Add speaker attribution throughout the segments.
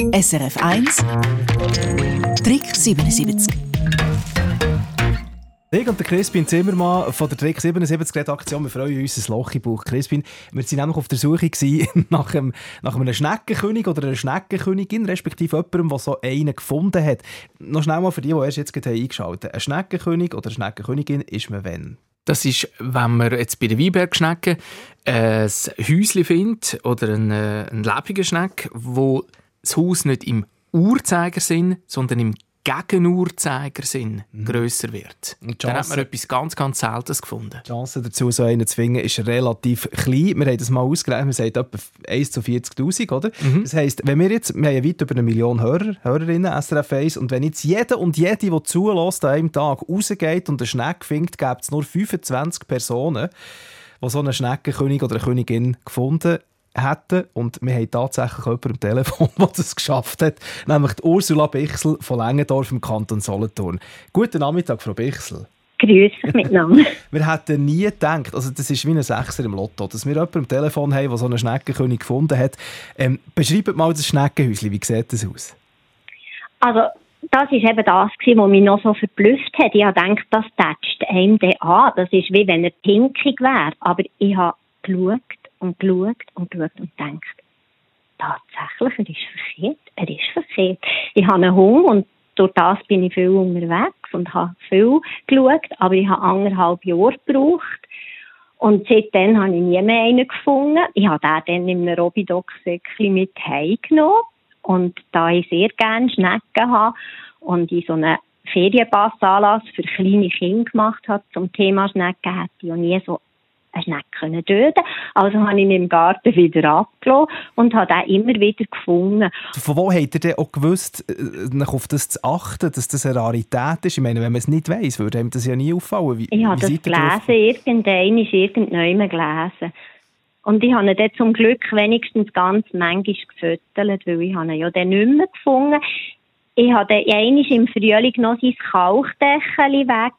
Speaker 1: SRF 1 Trick 77
Speaker 2: ich und der Crispin Zimmermann von der Trick 77 Redaktion, wir freuen uns ein Loch im Bauch. Crispin, wir waren nämlich auf der Suche nach einem, nach einem Schneckenkönig oder einer Schneckenkönigin, respektive jemandem, der so einen gefunden hat. Noch schnell mal für die, die erst jetzt eingeschaltet haben. Ein Schneckenkönig oder eine Schneckenkönigin ist man wenn?
Speaker 3: Das ist, wenn man jetzt bei den Weinbergschnecken ein Häuschen findet oder einen, äh, einen lebenden Schneck, wo das Haus nicht im Uhrzeigersinn, sondern im Gegenuhrzeigersinn mhm. grösser wird. Dann hat man etwas ganz, ganz Seltenes gefunden.
Speaker 2: Die Chance dazu, so einen zu finden, ist relativ klein. Wir haben das mal ausgerechnet, man sagt etwa 1 zu 40'000, oder? Mhm. Das heisst, wenn wir jetzt, wir haben ja weit über eine Million Hörer, Hörerinnen, SRF 1, und wenn jetzt jeder und jede, der zulässt, an einem Tag rausgeht und einen Schneck findet, gibt es nur 25 Personen, die so einen Schneckenkönig oder eine Königin gefunden hätten. Und wir haben tatsächlich jemanden am Telefon, der das geschafft hat, nämlich die Ursula Bichsel von Längendorf im Kanton Solothurn. Guten Nachmittag, Frau Bichsel.
Speaker 4: Grüß dich miteinander.
Speaker 2: wir hätten nie gedacht, also das ist wie ein Sechser im Lotto, dass wir jemanden am Telefon haben, der so einen Schneckenkönig gefunden hat. Ähm, beschreibt mal das Schneckenhäuschen, wie sieht das aus?
Speaker 4: Also, das war eben das, was mich noch so verblüfft hat. Ich habe gedacht, das tätscht einem an. Das ist wie wenn er pinkig wäre. Aber ich habe geschaut und geschaut und geschaut und denkt, tatsächlich, er ist verkehrt, er ist verkehrt. Ich habe einen Hunger und durch das bin ich viel unterwegs und habe viel geschaut, aber ich habe anderthalb Jahre gebraucht. Und seitdem habe ich nie mehr einen gefunden. Ich habe den dann in einem Robidoc-Säckchen mit heimgenommen. Und da ich sehr gerne Schnecken habe und in so einen Ferienpassanlass für kleine Kinder gemacht habe zum Thema Schnecken, hätte ich auch nie so eine Schnecke töten Also habe ich ihn im Garten wieder abgelassen und habe ihn immer wieder gefunden.
Speaker 2: Von wo habt ihr denn auch gewusst, äh, auf das zu achten, dass das eine Rarität ist? Ich meine, wenn man es nicht weiss, würde einem das ja nie auffallen.
Speaker 4: Wie, ich habe das gelesen, irgendein ist irgendjemand gelesen. Und ich habe ihn dann zum Glück wenigstens ganz manchmal gefüttert, weil ich ihn ja dann nicht mehr gefunden ich habe einmal im Frühling noch sein Kauchdeckel weg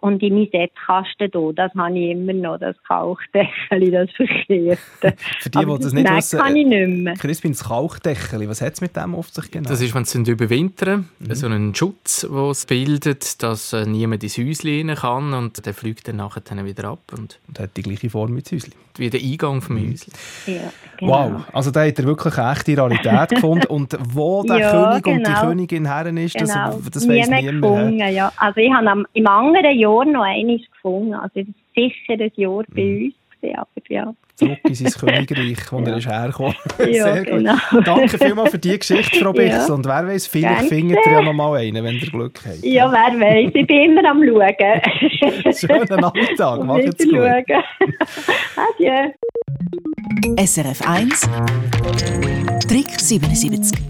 Speaker 4: und in meinem Setzkasten hier, das habe ich immer noch, das Kauchdeckel, das Verkehrte.
Speaker 2: Für die, die das nicht wissen, kann ich nicht mehr. Crispin, das Kauchdeckel, was hat es mit dem auf sich genau?
Speaker 3: Das ist, wenn sie überwintern, mhm. so einen Schutz, den es bildet, dass äh, niemand ins Häuschen rein kann und der fliegt dann nachher dann wieder ab. Und,
Speaker 2: und hat die gleiche Form wie das Häuschen.
Speaker 3: Wie der Eingang vom mhm. Häuschen.
Speaker 4: Ja, genau.
Speaker 2: Wow, also da hat er wirklich eine echte Rarität gefunden und wo der ja, König genau. und die genau. Königin her ist, genau. das, das weiss niemand.
Speaker 4: Gefunden, ja. Also ich habe im anderen Jahr noch eines gefunden, also das ist sicher ein Jahr bei mhm. uns. Aber ja.
Speaker 2: Zurück in sein Königreich, wo ja. er ist hergekommen ja, Sehr genau. gut. Danke vielmals für die Geschichte, Frau Bichs. Ja. Und wer weiß, vielleicht findet ihr ja noch mal einen, wenn ihr Glück habt.
Speaker 4: Ja, wer weiß. Ich bin immer am Schauen.
Speaker 2: Schönen Nachmittag. Macht's gut.
Speaker 4: Adieu.
Speaker 1: SRF 1 Trick 77